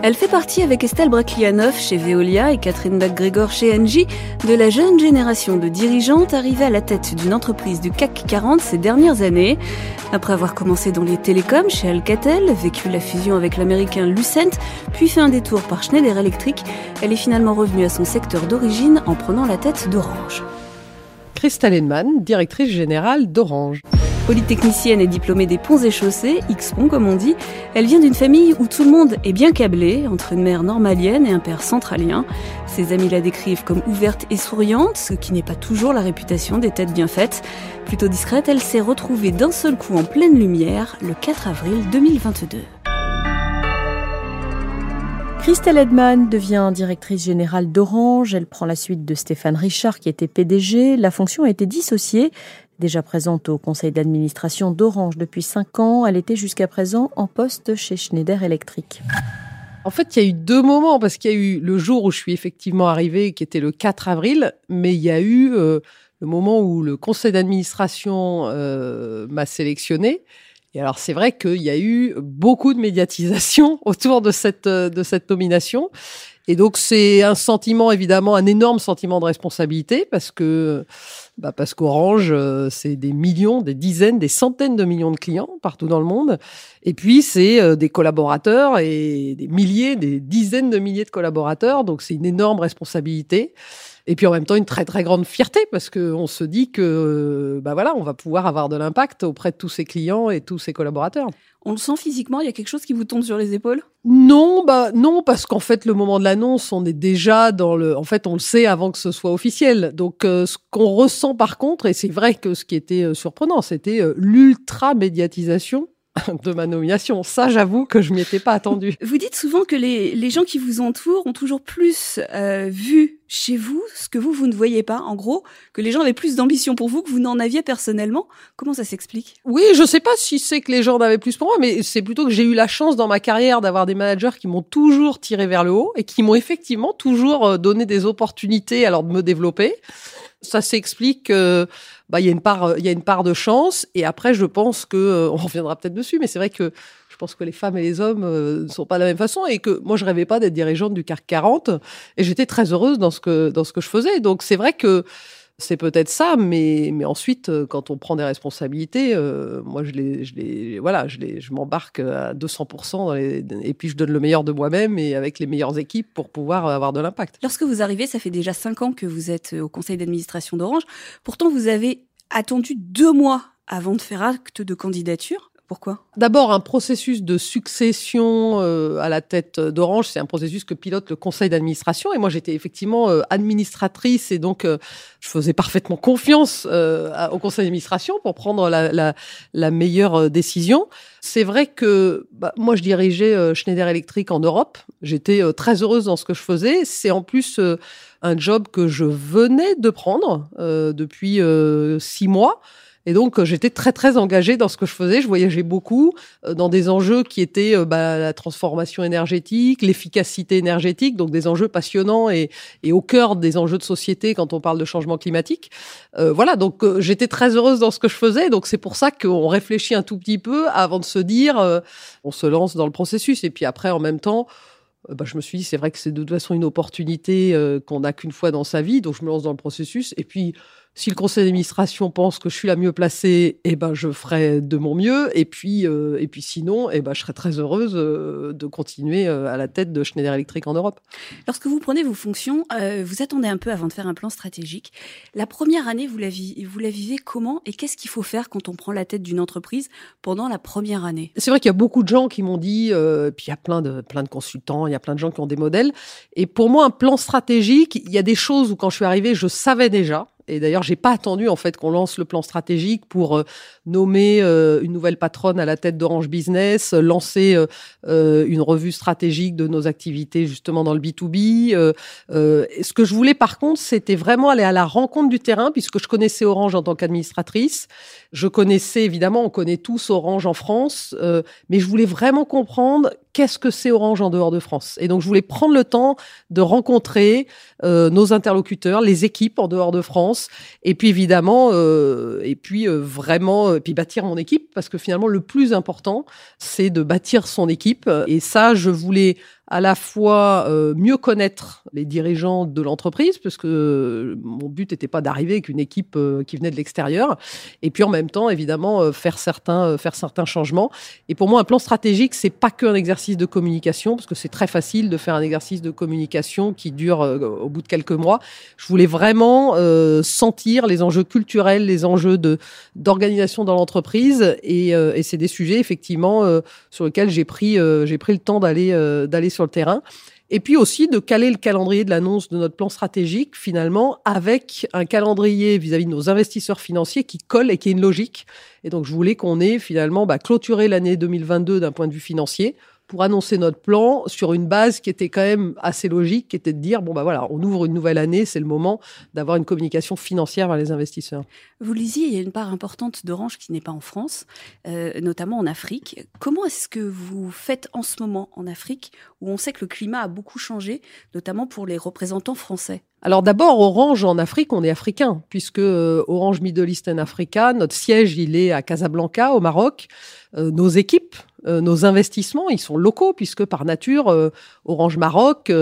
Elle fait partie avec Estelle Braclianoff chez Veolia et Catherine McGregor chez Engie de la jeune génération de dirigeantes arrivées à la tête d'une entreprise du CAC 40 ces dernières années. Après avoir commencé dans les télécoms chez Alcatel, vécu la fusion avec l'américain Lucent, puis fait un détour par Schneider Electric, elle est finalement revenue à son secteur d'origine en prenant la tête d'Orange. Christelle Henman, directrice générale d'Orange. Polytechnicienne et diplômée des ponts et chaussées, X-Pont comme on dit, elle vient d'une famille où tout le monde est bien câblé, entre une mère normalienne et un père centralien. Ses amis la décrivent comme ouverte et souriante, ce qui n'est pas toujours la réputation des têtes bien faites. Plutôt discrète, elle s'est retrouvée d'un seul coup en pleine lumière le 4 avril 2022. Christelle Edman devient directrice générale d'Orange. Elle prend la suite de Stéphane Richard qui était PDG. La fonction a été dissociée. Déjà présente au conseil d'administration d'Orange depuis 5 ans, elle était jusqu'à présent en poste chez Schneider Electric. En fait, il y a eu deux moments, parce qu'il y a eu le jour où je suis effectivement arrivée, qui était le 4 avril, mais il y a eu euh, le moment où le conseil d'administration euh, m'a sélectionné. Et alors, c'est vrai qu'il y a eu beaucoup de médiatisation autour de cette, euh, de cette nomination. Et donc c'est un sentiment évidemment, un énorme sentiment de responsabilité parce que bah parce qu'Orange euh, c'est des millions, des dizaines, des centaines de millions de clients partout dans le monde. Et puis c'est euh, des collaborateurs et des milliers, des dizaines de milliers de collaborateurs. Donc c'est une énorme responsabilité. Et puis en même temps une très très grande fierté parce que on se dit que bah voilà on va pouvoir avoir de l'impact auprès de tous ses clients et tous ses collaborateurs. On le sent physiquement Il y a quelque chose qui vous tombe sur les épaules? Non, bah non, parce qu'en fait, le moment de l'annonce, on est déjà dans le. En fait, on le sait avant que ce soit officiel. Donc, euh, ce qu'on ressent par contre, et c'est vrai que ce qui était euh, surprenant, c'était euh, l'ultra médiatisation de ma nomination. Ça, j'avoue que je m'y étais pas attendu. Vous dites souvent que les, les gens qui vous entourent ont toujours plus euh, vu chez vous ce que vous, vous ne voyez pas. En gros, que les gens avaient plus d'ambition pour vous que vous n'en aviez personnellement. Comment ça s'explique? Oui, je sais pas si c'est que les gens en avaient plus pour moi, mais c'est plutôt que j'ai eu la chance dans ma carrière d'avoir des managers qui m'ont toujours tiré vers le haut et qui m'ont effectivement toujours euh, donné des opportunités alors de me développer. Ça s'explique. Euh, bah il y a une part il y a une part de chance. Et après je pense que euh, on reviendra peut-être dessus mais c'est vrai que je pense que les femmes et les hommes euh, ne sont pas de la même façon et que moi je rêvais pas d'être dirigeante du CAC 40 et j'étais très heureuse dans ce que dans ce que je faisais. Donc c'est vrai que c'est peut-être ça, mais, mais ensuite, euh, quand on prend des responsabilités, euh, moi, je les, je les, voilà, je les, je m'embarque à 200% dans les, et puis je donne le meilleur de moi-même et avec les meilleures équipes pour pouvoir avoir de l'impact. Lorsque vous arrivez, ça fait déjà cinq ans que vous êtes au conseil d'administration d'Orange. Pourtant, vous avez attendu deux mois avant de faire acte de candidature. Pourquoi? D'abord, un processus de succession euh, à la tête d'Orange, c'est un processus que pilote le conseil d'administration. Et moi, j'étais effectivement euh, administratrice et donc euh, je faisais parfaitement confiance au conseil d'administration pour prendre la, la, la meilleure décision. C'est vrai que bah, moi, je dirigeais Schneider Electric en Europe. J'étais très heureuse dans ce que je faisais. C'est en plus un job que je venais de prendre depuis six mois. Et donc, euh, j'étais très, très engagée dans ce que je faisais. Je voyageais beaucoup euh, dans des enjeux qui étaient euh, bah, la transformation énergétique, l'efficacité énergétique, donc des enjeux passionnants et, et, au cœur des enjeux de société quand on parle de changement climatique. Euh, voilà, donc j'étais très heureuse dans ce que je faisais. Donc, c'est pour ça qu'on réfléchit un tout petit peu avant de se dire, on se lance dans le processus. Et puis après, en même temps, bah, je me suis dit, c'est vrai que c'est de toute façon une opportunité qu'on n'a qu'une fois dans sa vie, donc je me lance dans le processus. Et puis, Si le conseil d'administration pense que je suis la mieux placée, eh ben je ferai de mon mieux. Et puis, euh, et puis sinon, eh ben je serai très heureuse euh, de continuer euh, à la tête de Schneider Electric en Europe. Lorsque vous prenez vos fonctions, vous attendez un peu avant de faire un plan stratégique. La première année, vous la, vous la vivez comment et qu'est-ce qu'il faut faire quand on prend la tête d'une entreprise pendant la première année? C'est vrai qu'il y a beaucoup de gens qui m'ont dit, puis il y a plein de plein de consultants, il y a plein de gens qui ont des modèles. Et pour moi, un plan stratégique, il y a des choses où quand je suis arrivée, je savais déjà. Et d'ailleurs, j'ai pas attendu en fait qu'on lance le plan stratégique pour euh, nommer euh, une nouvelle patronne à la tête d'Orange Business, lancer euh, une revue stratégique de nos activités justement dans le B2B. ce que je voulais par contre, c'était vraiment aller à la rencontre du terrain puisque je connaissais Orange en tant qu'administratrice. Je connaissais évidemment, on connaît tous Orange en France, mais je voulais vraiment comprendre qu'est-ce que c'est Orange en dehors de France. Et donc, je voulais prendre le temps de rencontrer nos interlocuteurs, les équipes en dehors de France, et puis évidemment, et puis vraiment et puis bâtir mon équipe, parce que finalement, le plus important, c'est de bâtir son équipe. Et ça, je voulais à la fois euh, mieux connaître les dirigeants de l'entreprise, parce que euh, mon but n'était pas d'arriver avec une équipe euh, qui venait de l'extérieur, et puis en même temps, évidemment, faire certains faire certains changements. Et pour moi, un plan stratégique, c'est pas qu'un exercice de communication, parce que c'est très facile de faire un exercice de communication qui dure au bout de quelques mois. Je voulais vraiment sentir les enjeux culturels, les enjeux de d'organisation dans l'entreprise, et, et c'est des sujets effectivement sur lesquels j'ai pris j'ai pris le temps d'aller d'aller sur le terrain. Et puis aussi de caler le calendrier de l'annonce de notre plan stratégique, finalement, avec un calendrier vis-à-vis de nos investisseurs financiers qui colle et qui est une logique. Et donc, je voulais qu'on ait finalement bah, clôturé l'année 2022 d'un point de vue financier pour annoncer notre plan sur une base qui était quand même assez logique, qui était de dire bon bah voilà, on ouvre une nouvelle année, c'est le moment d'avoir une communication financière vers les investisseurs. Vous le disiez, il y a une part importante d'Orange qui n'est pas en France, euh, notamment en Afrique. Comment est-ce que vous faites en ce moment en Afrique, où on sait que le climat a beaucoup changé, notamment pour les représentants français? Alors d'abord, Orange en Afrique, on est africain, puisque euh, Orange Middle East and Africa, notre siège, il est à Casablanca, au Maroc. Euh, nos équipes, euh, nos investissements, ils sont locaux puisque par nature, euh, Orange Maroc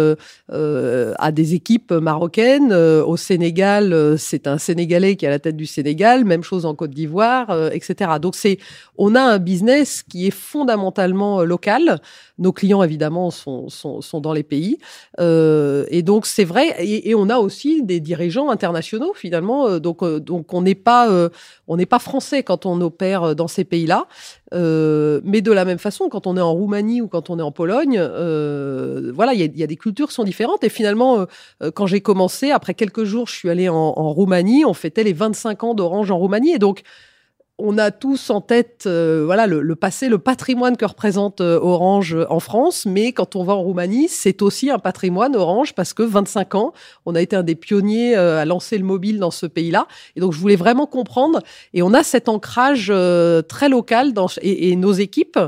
a des équipes marocaines. au Sénégal, c'est un Sénégalais qui est à la tête du Sénégal. Même chose en Côte d'Ivoire, etc. Donc c'est, on a un business qui est fondamentalement local. Nos clients évidemment sont sont, dans les pays. et donc c'est vrai. Et, et, on a aussi des dirigeants internationaux finalement. Donc donc on n'est pas pas français quand on opère dans ces pays-là. Euh, mais de la même façon, quand on est en Roumanie ou quand on est en Pologne, euh, voilà, il y, a, des cultures qui sont différentes. Et finalement, euh, quand j'ai commencé, après quelques jours, je suis allée en, en Roumanie. On fêtait les 25 ans d'Orange en Roumanie. Et donc, on a tous en tête euh, voilà le, passé, le patrimoine que représente euh, Orange en France, mais quand on va en Roumanie, c'est aussi un patrimoine Orange parce que 25 ans, on a été un des pionniers euh, à lancer le mobile dans ce pays-là. Et donc je voulais vraiment comprendre. Et on a cet ancrage très local dans, et, nos équipes.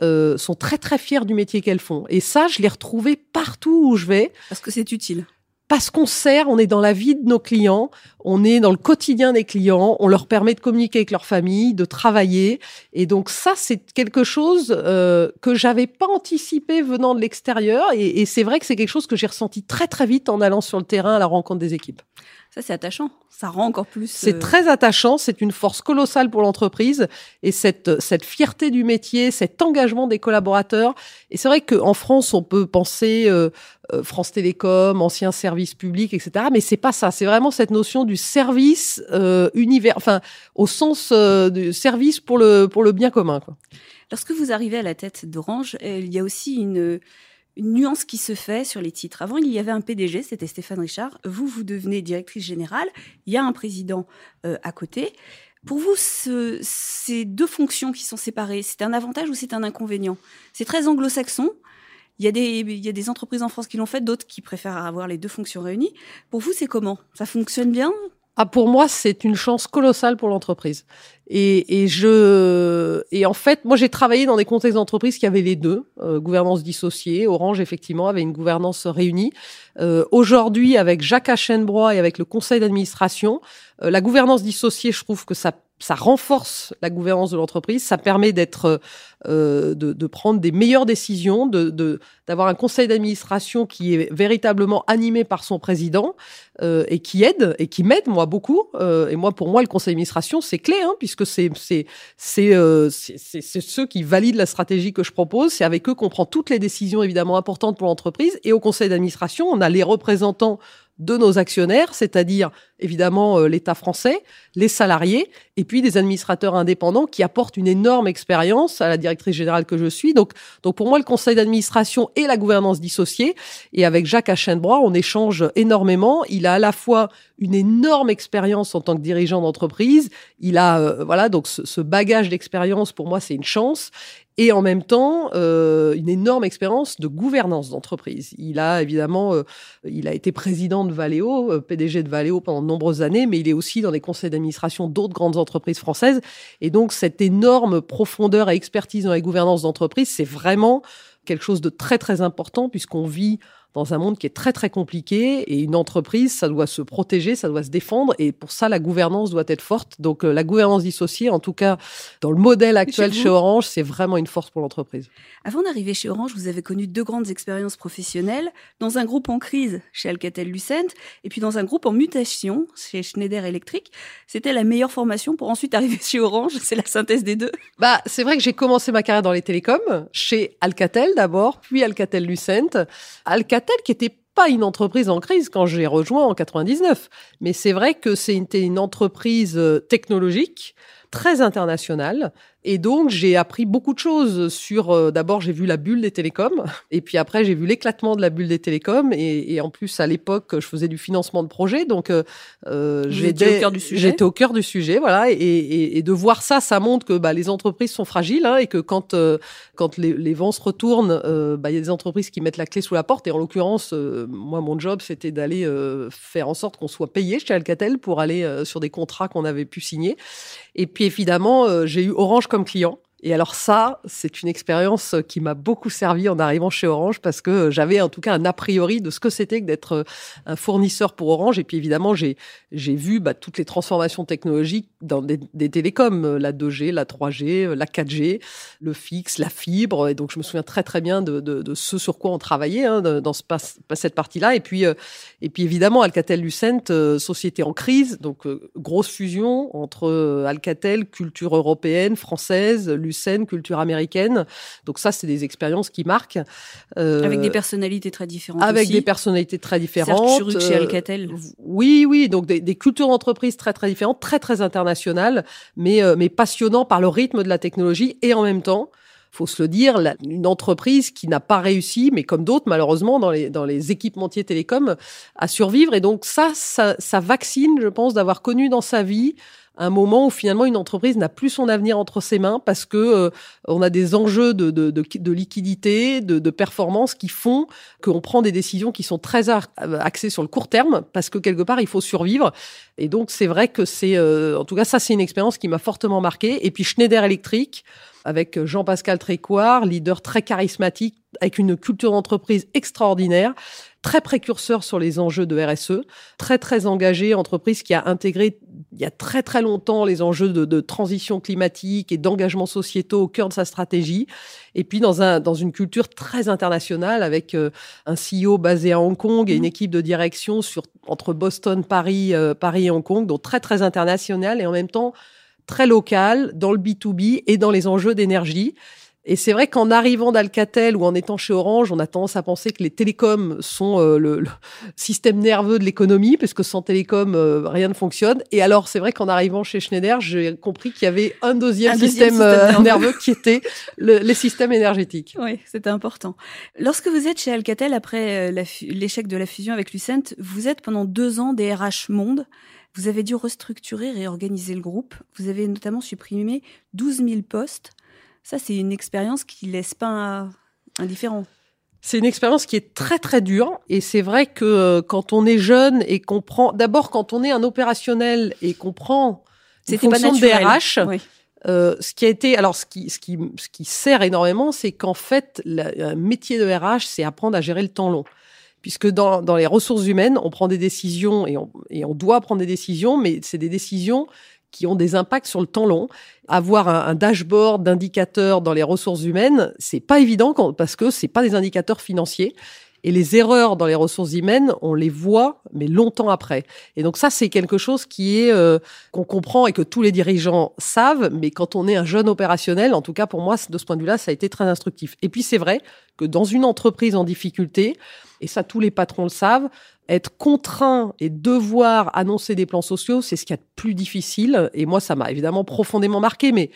sont très très fiers du métier qu'elles font. Et ça, je l'ai retrouvé partout où je vais. Parce que c'est utile parce qu'on sert, on est dans la vie de nos clients, on est dans le quotidien des clients, on leur permet de communiquer avec leur famille, de travailler. Et donc ça, c'est quelque chose euh, que j'avais pas anticipé venant de l'extérieur. Et, et c'est vrai que c'est quelque chose que j'ai ressenti très très vite en allant sur le terrain à la rencontre des équipes. Ça, c'est attachant. Ça rend encore plus. C'est euh, très attachant. C'est une force colossale pour l'entreprise. Et cette, cette fierté du métier, cet engagement des collaborateurs. Et c'est vrai qu'en France, on peut penser euh, euh, France Télécom, ancien service public, etc. Mais c'est pas ça. C'est vraiment cette notion du service euh, univers, enfin, au sens du service pour le, pour le bien commun. Quoi. Lorsque vous arrivez à la tête d'Orange, il y a aussi une une nuance qui se fait sur les titres. Avant, il y avait un PDG, c'était Stéphane Richard. Vous, vous devenez directrice générale. Il y a un président euh, à côté. Pour vous, ce, ces deux fonctions qui sont séparées, c'est un avantage ou c'est un inconvénient? C'est très anglo-saxon. Il y, a des, il y a des entreprises en France qui l'ont fait, d'autres qui préfèrent avoir les deux fonctions réunies. Pour vous, c'est comment? Ça fonctionne bien? Ah, pour moi, c'est une chance colossale pour l'entreprise. Et, et, je et en fait, moi, j'ai travaillé dans des contextes d'entreprise qui avaient les deux euh, gouvernance dissociée. Orange, effectivement, avait une gouvernance réunie. Euh, Aujourd'hui, avec Jacques Aschenbrois et avec le conseil d'administration, euh, la gouvernance dissociée, je trouve que ça ça renforce la gouvernance de l'entreprise, ça permet d'être, euh, de, de, prendre des meilleures décisions, de, d'avoir un conseil d'administration qui est véritablement animé par son président euh, et qui aide et qui m'aide moi beaucoup. Euh, et moi, pour moi, le conseil d'administration c'est clé, hein, puisque c'est c'est c'est, euh, c'est c'est ceux qui valident la stratégie que je propose. C'est avec eux qu'on prend toutes les décisions évidemment importantes pour l'entreprise. Et au conseil d'administration, on a les représentants de nos actionnaires, c'est-à-dire évidemment euh, l'État français, les salariés, et puis des administrateurs indépendants qui apportent une énorme expérience à la directrice générale que je suis. Donc, donc pour moi, le conseil d'administration et la gouvernance dissociée. Et avec Jacques Achenbrois, on échange énormément. Il a à la fois une énorme expérience en tant que dirigeant d'entreprise. Il a euh, voilà donc ce, ce bagage d'expérience pour moi c'est une chance et en même temps euh, une énorme expérience de gouvernance d'entreprise. Il a évidemment, euh, il a été président de Valeo, euh, PDG de Valeo pendant de nombreuses années, mais il est aussi dans les conseils d'administration d'autres grandes entreprises françaises. Et donc cette énorme profondeur et expertise dans la gouvernance d'entreprise, c'est vraiment quelque chose de très très important puisqu'on vit dans un monde qui est très très compliqué et une entreprise, ça doit se protéger, ça doit se défendre et pour ça la gouvernance doit être forte. Donc euh, la gouvernance dissociée, en tout cas dans le modèle actuel chez, Orange, c'est vraiment une force pour l'entreprise. Avant d'arriver chez Orange, vous avez connu deux grandes expériences professionnelles dans un groupe en crise chez Alcatel-Lucent et puis dans un groupe en mutation chez Schneider Electric. C'était la meilleure formation pour ensuite arriver chez Orange. C'est la synthèse des deux. Bah c'est vrai que j'ai commencé ma carrière dans les télécoms chez Alcatel d'abord, puis Alcatel-Lucent. Alcatel qui était pas une entreprise en crise quand j'ai rejoint en 99. Mais c'est vrai que c'était une entreprise euh, technologique très internationale et donc, j'ai appris beaucoup de choses sur, euh, d'abord, j'ai vu la bulle des télécoms, et puis après, j'ai vu l'éclatement de la bulle des télécoms, et, et en plus, à l'époque, je faisais du financement de projet, donc euh, euh j'étais au cœur du sujet. J'étais au cœur du sujet, voilà, et, et, et, de voir ça, ça montre que bah, les entreprises sont fragiles, hein, et que quand euh, quand les, les, vents se retournent, bah, il y a des entreprises qui mettent la clé sous la porte, et en l'occurrence, moi, mon job, c'était d'aller faire en sorte qu'on soit payé chez Alcatel pour aller sur des contrats qu'on avait pu signer. Et puis, évidemment, j'ai eu Orange comme client. Et alors ça, c'est une expérience qui m'a beaucoup servi en arrivant chez Orange parce que j'avais en tout cas un a priori de ce que c'était que d'être euh, un fournisseur pour Orange. Et puis évidemment, j'ai j'ai vu bah, toutes les transformations technologiques dans des, télécoms, euh, la 2G, la 3G, euh, la 4G, le fixe, la fibre. Et donc je me souviens très très bien de, de, ce sur quoi on travaillait hein, dans ce, cette partie-là. Et puis et puis évidemment, Alcatel-Lucent, société en crise, donc grosse fusion entre Alcatel, culture européenne, française scène culture américaine. Donc ça, c'est des expériences qui marquent. Euh, avec des personnalités très différentes. Avec des personnalités très différentes. Serge chez euh, oui, oui. Donc des, des cultures d'entreprise très très différentes, très très internationales, mais euh, mais passionnant par le rythme de la technologie et en même temps faut se le dire, une entreprise qui n'a pas réussi, mais comme d'autres malheureusement dans les dans les équipementiers télécoms, à survivre. Et donc ça, ça, ça vaccine, je pense, d'avoir connu dans sa vie un moment où finalement une entreprise n'a plus son avenir entre ses mains parce que euh, on a des enjeux de, de, de, de liquidité, de, de, performance qui font qu'on prend des décisions qui sont très axées sur le court terme parce que quelque part il faut survivre. Et donc c'est vrai que c'est, euh, en tout cas ça c'est une expérience qui m'a fortement marqué. Et puis Schneider Electric avec Jean-Pascal Trécoire, leader très charismatique, avec une culture d'entreprise extraordinaire, très précurseur sur les enjeux de RSE, très très engagé, entreprise qui a intégré il y a très très longtemps les enjeux de, de transition climatique et d'engagement sociétaux au cœur de sa stratégie, et puis dans un dans une culture très internationale avec euh, un CEO basé à Hong Kong et une mmh. équipe de direction sur entre Boston, Paris, euh, Paris et Hong Kong, donc très très international et en même temps très local dans le B2B et dans les enjeux d'énergie. Et c'est vrai qu'en arrivant d'Alcatel ou en étant chez Orange, on a tendance à penser que les télécoms sont euh, le, système nerveux de l'économie, puisque sans télécom, euh, rien ne fonctionne. Et alors, c'est vrai qu'en arrivant chez Schneider, j'ai compris qu'il y avait un deuxième, système, euh, nerveux. qui était les systèmes énergétiques. Oui, c'était important. Lorsque vous êtes chez Alcatel, après l'échec de la fusion avec Lucent, vous êtes pendant deux ans des RH Monde. Vous avez dû restructurer, réorganiser le groupe. Vous avez notamment supprimé 12 000 postes. Ça, c'est une expérience qui laisse pas indifférent. C'est une expérience qui est très très dure. Et c'est vrai que euh, quand on est jeune et qu'on prend d'abord quand on est un opérationnel et qu'on prend une fonction de DRH, euh, ce qui a été alors ce qui ce qui ce qui sert énormément, c'est qu'en fait le métier de RH, c'est apprendre à gérer le temps long. Puisque dans, dans les ressources humaines, on prend des décisions et on, et on doit prendre des décisions, mais c'est des décisions qui ont des impacts sur le temps long. Avoir un, dashboard d'indicateurs dans les ressources humaines, c'est pas évident parce que c'est pas des indicateurs financiers. Et les erreurs dans les ressources humaines, on les voit, mais longtemps après. Et donc ça, c'est quelque chose qui est euh, qu'on comprend et que tous les dirigeants savent. Mais quand on est un jeune opérationnel, en tout cas pour moi, de ce point de vue-là, ça a été très instructif. Et puis c'est vrai que dans une entreprise en difficulté, et ça tous les patrons le savent, être contraint et devoir annoncer des plans sociaux, c'est ce qui est a de plus difficile. Et moi, ça m'a évidemment profondément marqué, mais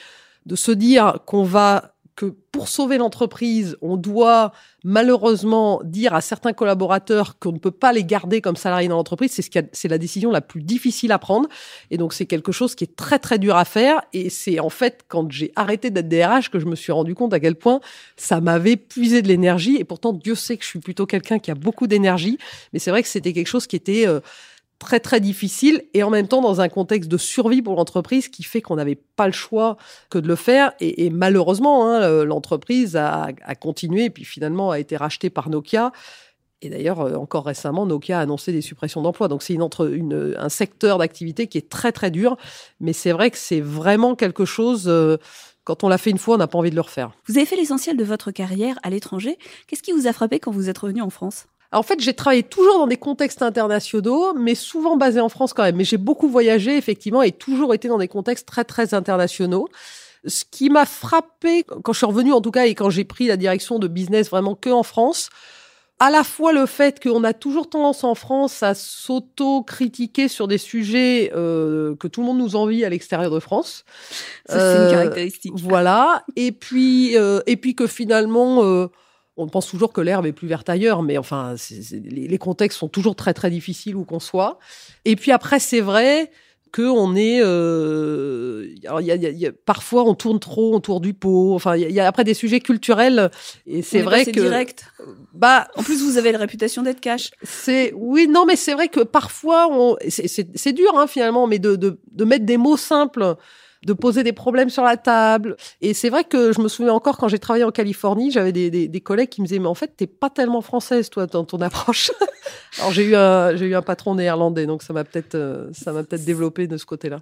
de se dire qu'on va que pour sauver l'entreprise, on doit malheureusement dire à certains collaborateurs qu'on ne peut pas les garder comme salariés dans l'entreprise, c'est ce la décision la plus difficile à prendre. Et donc c'est quelque chose qui est très très dur à faire. Et c'est en fait quand j'ai arrêté d'être DRH que je me suis rendu compte à quel point ça m'avait puisé de l'énergie. Et pourtant Dieu sait que je suis plutôt quelqu'un qui a beaucoup d'énergie, mais c'est vrai que c'était quelque chose qui était euh, très très difficile et en même temps dans un contexte de survie pour l'entreprise qui fait qu'on n'avait pas le choix que de le faire. Et, malheureusement hein, l'entreprise a, continué et puis finalement a été rachetée par Nokia. Et d'ailleurs euh, encore récemment Nokia a annoncé des suppressions d'emplois. Donc c'est une, une, un secteur d'activité qui est très très dur. Mais c'est vrai que c'est vraiment quelque chose euh, quand on l'a fait une fois, on n'a pas envie de le refaire. Vous avez fait l'essentiel de votre carrière à l'étranger. Qu'est-ce qui vous a frappé quand vous êtes revenu en France? En fait, j'ai travaillé toujours dans des contextes internationaux, mais souvent basés en France quand même. Mais j'ai beaucoup voyagé, effectivement, et toujours été dans des contextes très, très internationaux. Ce qui m'a frappé quand je suis revenue, en tout cas, et quand j'ai pris la direction de business vraiment que en France, à la fois le fait qu'on a toujours tendance en France à s'auto-critiquer sur des sujets euh, que tout le monde nous envie à l'extérieur de France. Ça, c'est une euh, caractéristique. Voilà. Et puis, euh, et puis que finalement, euh, on pense toujours que l'herbe est plus verte ailleurs, mais enfin, les, contextes sont toujours très très difficiles où qu'on soit. Et puis après, c'est vrai que on est, euh, alors y a, y a, parfois on tourne trop autour du pot. Enfin, il y, a après des sujets culturels et c'est vrai que direct. Bah, en plus vous avez la réputation d'être cash. C'est oui, non, mais c'est vrai que parfois on, c'est dur hein, finalement, mais de, de, de mettre des mots simples de poser des problèmes sur la table. Et c'est vrai que je me souviens encore quand j'ai travaillé en Californie, j'avais des, collègues qui me disaient mais en fait t'es pas tellement française toi dans ton approche. Alors j'ai eu un j'ai eu un patron néerlandais donc ça m'a peut-être euh, ça m'a peut-être développé de ce côté-là.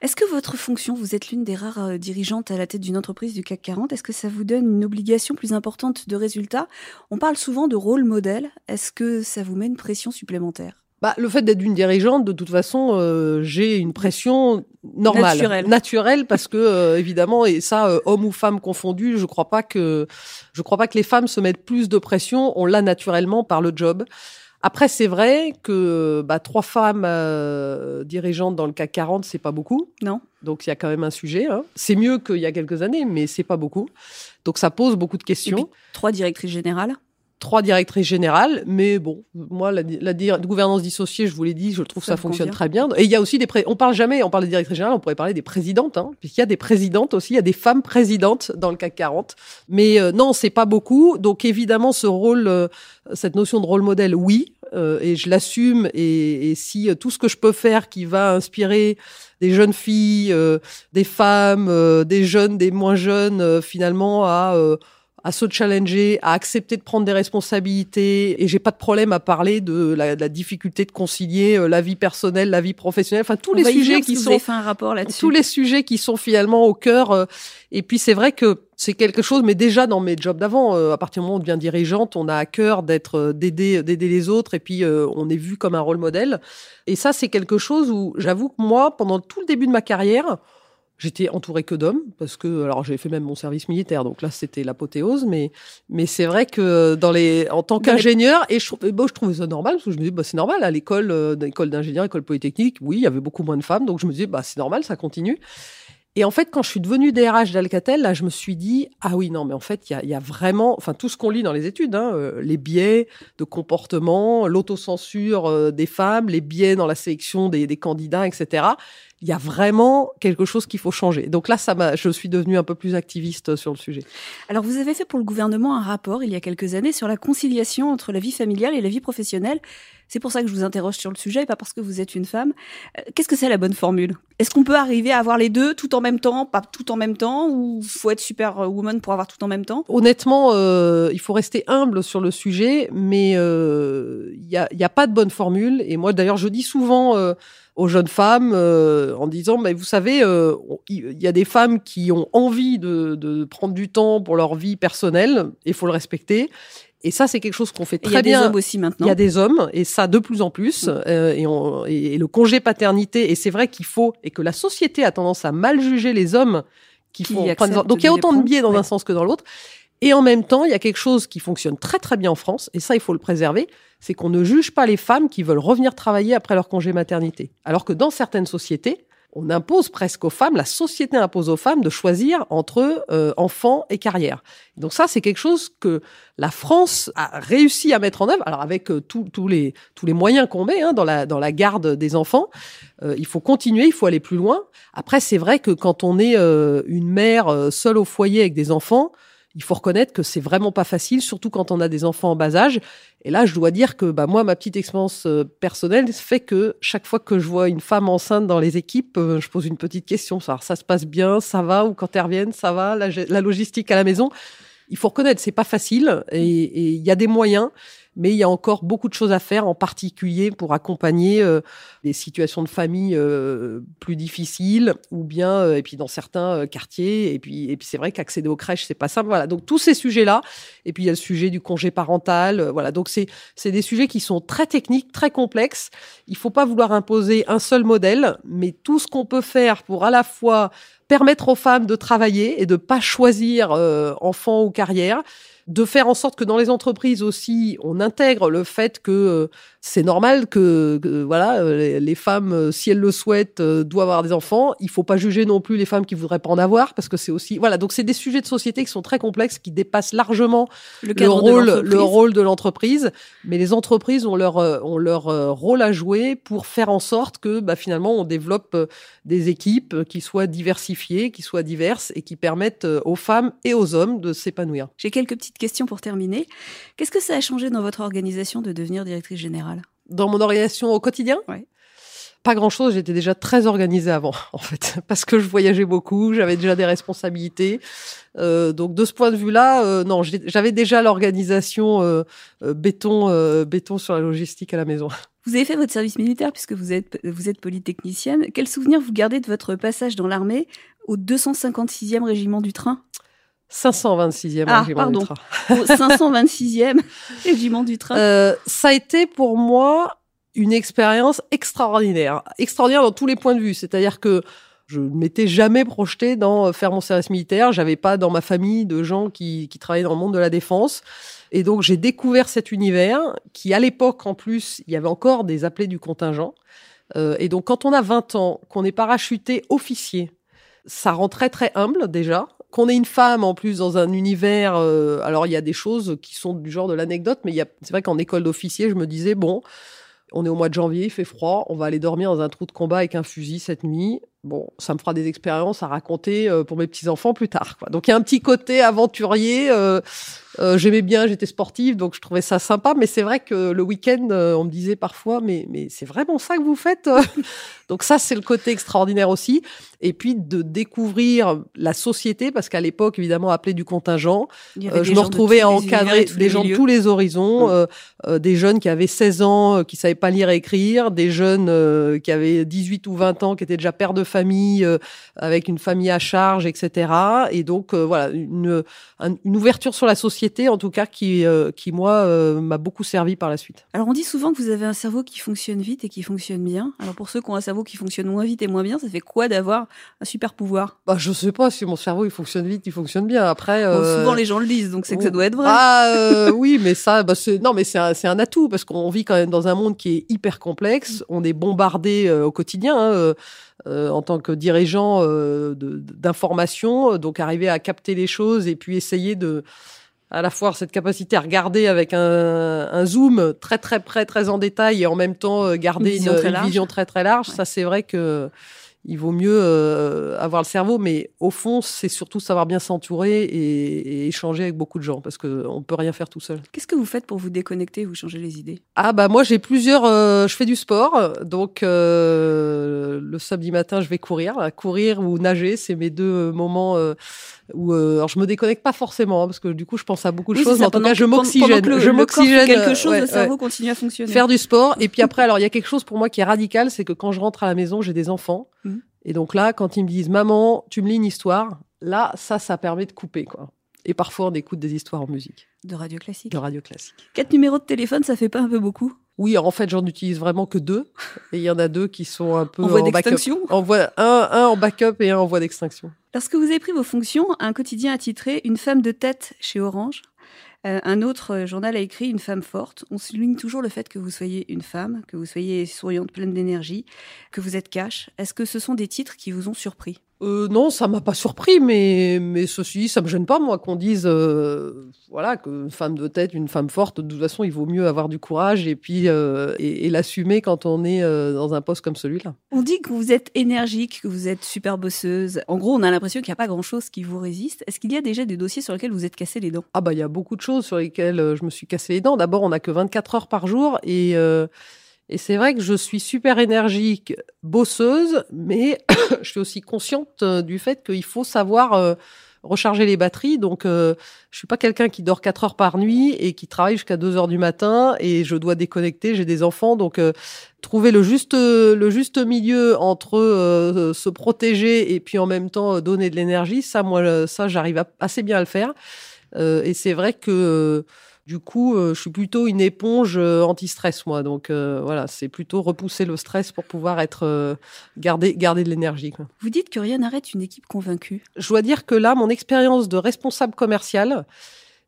Est-ce que votre fonction, vous êtes l'une des rares euh, dirigeantes à la tête d'une entreprise du CAC 40, est-ce que ça vous donne une obligation plus importante de résultats? On parle souvent de rôle modèle. Est-ce que ça vous met une pression supplémentaire? Bah, le fait d'être une dirigeante, de toute façon, euh, j'ai une pression normale, naturelle, naturelle parce que euh, évidemment, et ça, euh, hommes ou femmes confondus, je crois pas que je crois pas que les femmes se mettent plus de pression. On l'a naturellement par le job. Après, c'est vrai que bah, trois femmes dirigeantes dans le CAC 40, c'est pas beaucoup. Non. Donc il y a quand même un sujet. Hein. C'est mieux qu'il y a quelques années, mais c'est pas beaucoup. Donc ça pose beaucoup de questions. trois directrices générales trois directrices générales, mais bon, moi, la, la, gouvernance dissociée, je vous l'ai dit, je trouve ça, ça fonctionne très bien. Et il y a aussi des, on parle jamais, on parle des directrices générales, on pourrait parler des présidentes, hein, puisqu'il y a des présidentes aussi, il y a des femmes présidentes dans le CAC 40. Mais euh, non, c'est pas beaucoup. Donc évidemment, ce rôle, euh, cette notion de rôle modèle, oui, euh, et je l'assume. Et, et, si tout ce que je peux faire qui va inspirer des jeunes filles, des femmes, des jeunes, des moins jeunes, finalement, à à se challenger, à accepter de prendre des responsabilités. Et j'ai pas de problème à parler de la, de la difficulté de concilier euh, la vie personnelle, la vie professionnelle. Enfin, tous les sujets qui sont fait un rapport là-dessus. tous les sujets qui sont finalement au cœur. Euh, et puis c'est vrai que c'est quelque chose, mais déjà dans mes jobs d'avant, euh, à partir du moment où on devient dirigeante, on a à cœur d'être d'aider d'aider les autres, et puis on est vu comme un rôle modèle. Et ça, c'est quelque chose où j'avoue que moi, pendant tout le début de ma carrière, J'étais entourée que d'hommes parce que alors j'ai fait même mon service militaire donc là c'était l'apothéose mais mais c'est vrai que dans les en tant qu'ingénieur et je, bon, je trouvais ça normal parce que je me disais bah c'est normal à l'école euh, école d'ingénieur école polytechnique oui il y avait beaucoup moins de femmes donc je me disais bah c'est normal ça continue. Et en fait, quand je suis devenue DRH d'Alcatel, là, je me suis dit, ah oui, non, mais en fait, il y a, y a, vraiment, enfin, tout ce qu'on lit dans les études, hein, euh, les biais de comportement, l'autocensure euh, des femmes, les biais dans la sélection des, des candidats, etc il y a vraiment quelque chose qu'il faut changer. Donc là, ça m'a, je suis devenue un peu plus activiste sur le sujet. Alors, vous avez fait pour le gouvernement un rapport il y a quelques années sur la conciliation entre la vie familiale et la vie professionnelle. C'est pour ça que je vous interroge sur le sujet, pas parce que vous êtes une femme. Euh, qu'est-ce que c'est la bonne formule? Est-ce qu'on peut arriver à avoir les deux tout en même temps, pas tout en même temps, ou faut être super woman pour avoir tout en même temps? Honnêtement, euh, il faut rester humble sur le sujet, mais il euh, n'y a, y a, pas de bonne formule. Et moi, d'ailleurs, je dis souvent euh, aux jeunes femmes euh, en disant, mais vous savez, euh, il y a des femmes qui ont envie de, de prendre du temps pour leur vie personnelle, et il faut le respecter. Et ça, c'est quelque chose qu'on fait très bien. Il y a des hommes aussi maintenant. Il y a des hommes, et ça de plus en plus. Mm. Euh, et, on, et, le congé paternité, et c'est vrai qu'il faut, et que la société a tendance à mal juger les hommes qui, qui font. Donc il y a autant de biais dans un sens que dans l'autre. Et en même temps, il y a quelque chose qui fonctionne très très bien en France, et ça, il faut le préserver, c'est qu'on ne juge pas les femmes qui veulent revenir travailler après leur congé maternité. Alors que dans certaines sociétés, on impose presque aux femmes, la société impose aux femmes de choisir entre euh, enfants et carrière. Donc ça, c'est quelque chose que la France a réussi à mettre en œuvre. Alors avec euh, tous les tous les moyens qu'on met hein, dans la dans la garde des enfants, euh, il faut continuer, il faut aller plus loin. Après, c'est vrai que quand on est une mère seule au foyer avec des enfants, il faut reconnaître que c'est vraiment pas facile, surtout quand on a des enfants en bas âge. Et là, je dois dire que bah, moi, ma petite expérience euh, personnelle fait que chaque fois que je vois une femme enceinte dans les équipes, euh, je pose une petite question. Ça, ça se passe bien, ça va, ou quand elles reviennent, ça va, la, la logistique à la maison. Il faut reconnaître, c'est pas facile, et il y a des moyens mais il y a encore beaucoup de choses à faire, en particulier pour accompagner euh, des situations de famille euh, plus difficiles, ou bien euh, et puis dans certains quartiers. Et puis et puis c'est vrai qu'accéder aux crèches c'est pas simple. Voilà, donc tous ces sujets-là. Et puis il y a le sujet du congé parental. voilà, donc c'est c'est des sujets qui sont très techniques, très complexes. Il faut pas vouloir imposer un seul modèle, mais tout ce qu'on peut faire pour à la fois permettre aux femmes de travailler et de pas choisir enfant ou carrière de faire en sorte que dans les entreprises aussi, on intègre le fait que euh, c'est normal que, voilà, euh, les, femmes, euh, si elles le souhaitent, doivent avoir des enfants. Il faut pas juger non plus les femmes qui voudraient pas en avoir, parce que c'est aussi, voilà. Donc c'est des sujets de société qui sont très complexes, qui dépassent largement le, rôle, le rôle de l'entreprise. Mais les entreprises ont leur, ont leur rôle à jouer pour faire en sorte que, bah, finalement, on développe des équipes qui soient diversifiées, qui soient diverses et qui permettent aux femmes et aux hommes de s'épanouir. J'ai quelques petites question pour terminer. Qu'est-ce que ça a changé dans votre organisation de devenir directrice générale? Dans mon organisation au quotidien? Pas grand-chose, j'étais déjà très organisée avant, en fait, parce que je voyageais beaucoup, j'avais déjà des responsabilités. Euh, donc de ce point de vue-là, euh, non, j'avais déjà l'organisation euh, béton, béton sur la logistique à la maison. Vous avez fait votre service militaire puisque vous êtes, vous êtes polytechnicienne. Quel souvenir vous gardez de votre passage dans l'armée au 256e régiment du train? 526e ah, pardon. du train. 526e régiment du train. Euh, ça a été pour moi une expérience extraordinaire, extraordinaire dans tous les points de vue. C'est-à-dire que je ne m'étais jamais projeté dans euh, faire mon service militaire. J'avais pas dans ma famille de gens qui, qui travaillaient dans le monde de la défense. Et donc j'ai découvert cet univers qui, à l'époque en plus, il y avait encore des appelés du contingent. Euh, et donc quand on a 20 ans, qu'on est parachuté officier, ça rend très très humble déjà qu'on ait une femme en plus dans un univers, euh, alors il y a des choses qui sont du genre de l'anecdote, mais c'est vrai qu'en école d'officier, je me disais bon, on est au mois de janvier, il fait froid, on va aller dormir dans un trou de combat avec un fusil cette nuit. Bon, ça me fera des expériences à raconter euh, pour mes petits enfants plus tard. Quoi. Donc il y a un petit côté aventurier. Euh, euh, j'aimais bien, j'étais sportive, donc je trouvais ça sympa. Mais c'est vrai que le week-end, on me disait parfois, mais, mais c'est vraiment ça que vous faites Donc ça, c'est le côté extraordinaire aussi. Et puis de découvrir la société, parce qu'à l'époque, évidemment, appelé du contingent, je me retrouvais à encadrer des gens de tous les horizons, mmh. des jeunes qui avaient 16 ans, qui savaient pas lire et écrire, des jeunes qui avaient 18 ou 20 ans, qui étaient déjà pères de famille, avec une famille à charge, etc. Et donc, voilà, une, une ouverture sur la société en tout cas, qui, euh, qui moi, euh, m'a beaucoup servi par la suite. Alors, on dit souvent que vous avez un cerveau qui fonctionne vite et qui fonctionne bien. Alors, pour ceux qui ont un cerveau qui fonctionne moins vite et moins bien, ça fait quoi d'avoir un super pouvoir? Bah, Je sais pas si mon cerveau, il fonctionne vite, il fonctionne bien. Après, euh, souvent, les gens le disent, donc c'est que ça doit être vrai. Ah, oui, mais ça, bah, non, mais c'est un, un, atout parce qu'on vit quand même dans un monde qui est hyper complexe. On est bombardé au quotidien. Hein, en tant que dirigeant d'information, donc arriver à capter les choses et puis essayer de à la fois cette capacité à regarder avec un, un, zoom très très près, très en détail et en même temps euh, garder une, vision, très, large. Ça, c'est vrai que il vaut mieux euh, avoir le cerveau, mais au fond, c'est surtout savoir bien s'entourer et, et, échanger avec beaucoup de gens, parce qu'on ne peut rien faire tout seul. Qu'est-ce que vous faites pour vous déconnecter, vous changer les idées? Ah bah moi j'ai plusieurs, euh, je fais du sport, donc euh, le samedi matin je vais courir, courir ou nager, c'est mes deux moments où euh, alors je me déconnecte pas forcément hein, parce que du coup je pense à beaucoup de choses. mais en tout cas je m'oxygène. je m'oxygène quelque chose ouais, le cerveau continue à fonctionner. Faire du sport. Et puis après alors il y a quelque chose pour moi qui est radical c'est que quand je rentre à la maison j'ai des enfants. Mmh. et donc là quand ils me disent maman tu me lis une histoire là ça ça permet de couper quoi. Et parfois on écoute des histoires en musique. De radio classique. De radio classique. Quatre numéros de téléphone ça fait pas un peu beaucoup? Oui, en fait, j'en utilise vraiment que deux. Et il y en a deux qui sont un peu en voie d'extinction? En voie, un, un en backup et un en voie d'extinction. Lorsque vous avez pris vos fonctions, un quotidien a titré Une femme de tête chez Orange. Euh, un autre journal a écrit Une femme forte. On souligne toujours le fait que vous soyez une femme, que vous soyez souriante, pleine d'énergie, que vous êtes cash. Est-ce que ce sont des titres qui vous ont surpris? Euh, non, ça m'a pas surpris, mais mais ceci, ça me gêne pas moi qu'on dise euh, voilà qu'une femme de tête, une femme forte. De toute façon, il vaut mieux avoir du courage et puis euh, et, et l'assumer quand on est euh, dans un poste comme celui-là. On dit que vous êtes énergique, que vous êtes super bosseuse. En gros, on a l'impression qu'il n'y a pas grand-chose qui vous résiste. Est-ce qu'il y a déjà des dossiers sur lesquels vous êtes cassé les dents? Ah bah il y a beaucoup de choses sur lesquelles euh, je me suis cassé les dents. D'abord, on n'a que 24 heures par jour et et c'est vrai que je suis super énergique, bosseuse, mais je suis aussi consciente euh, du fait qu'il faut savoir euh, recharger les batteries. Donc, euh, je suis pas quelqu'un qui dort 4 heures par nuit et qui travaille jusqu'à 2 heures du matin et je dois déconnecter. J'ai des enfants, donc trouver le juste le juste milieu entre se protéger et puis en même temps donner de l'énergie, ça, moi, ça, j'arrive assez bien à le faire. et c'est vrai que du coup, euh, je suis plutôt une éponge euh, anti-stress, moi. Donc euh, voilà, c'est plutôt repousser le stress pour pouvoir être garder garder de l'énergie. Vous dites que rien n'arrête une équipe convaincue. Je dois dire que là, mon expérience de responsable commercial,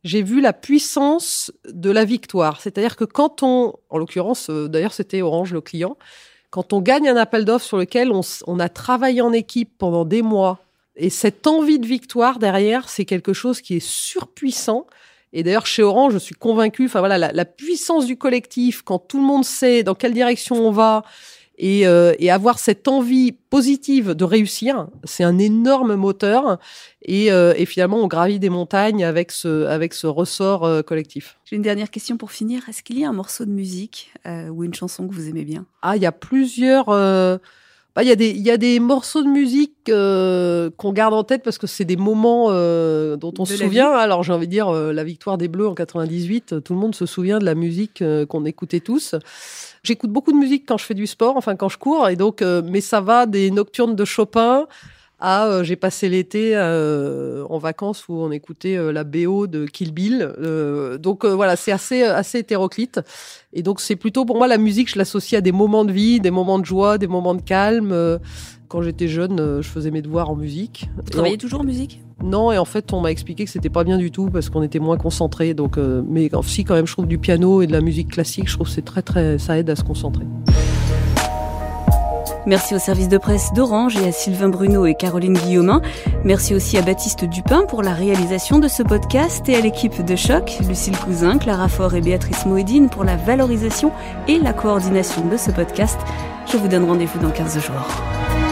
j'ai vu la puissance de la victoire. C'est-à-dire que quand on, en l'occurrence, d'ailleurs, c'était Orange le client, quand on gagne un appel d'offres sur lequel on, on a travaillé en équipe pendant des mois, et cette envie de victoire derrière, c'est quelque chose qui est surpuissant. Et d'ailleurs, chez Orange, je suis convaincue, enfin voilà, la, la, puissance du collectif, quand tout le monde sait dans quelle direction on va et, euh, et avoir cette envie positive de réussir, c'est un énorme moteur. Et, euh, et, finalement, on gravit des montagnes avec ce, avec ce ressort euh, collectif. J'ai une dernière question pour finir. Est-ce qu'il y a un morceau de musique euh, ou une chanson que vous aimez bien? Ah, il y a plusieurs euh, bah, il y a des y a des morceaux de musique euh, qu'on garde en tête parce que c'est des moments euh, dont on se souvient. Alors j'ai envie de dire euh, la victoire des Bleus en 98, tout le monde se souvient de la musique euh, qu'on écoutait tous. J'écoute beaucoup de musique quand je fais du sport, enfin quand je cours et donc euh, mais ça va des nocturnes de Chopin à euh, j'ai passé l'été euh, en vacances où on écoutait euh, la BO de Kill Bill. donc voilà, c'est assez assez hétéroclite. Et donc c'est plutôt pour moi la musique, je l'associe à des moments de vie, des moments de joie, des moments de calme. quand j'étais jeune, je faisais mes devoirs en musique. Vous travaillez toujours en musique? Non, et en fait, on m'a expliqué que c'était pas bien du tout parce qu'on était moins concentré. Donc, mais si quand même, je trouve du piano et de la musique classique, je trouve c'est très très, ça aide à se concentrer. Merci au service de presse d'Orange et à Sylvain Bruno et Caroline Guillaumin. Merci aussi à Baptiste Dupin pour la réalisation de ce podcast et à l'équipe de Choc, Lucille Cousin, Clara Faure et Béatrice Moedine pour la valorisation et la coordination de ce podcast. Je vous donne rendez-vous dans 15 jours.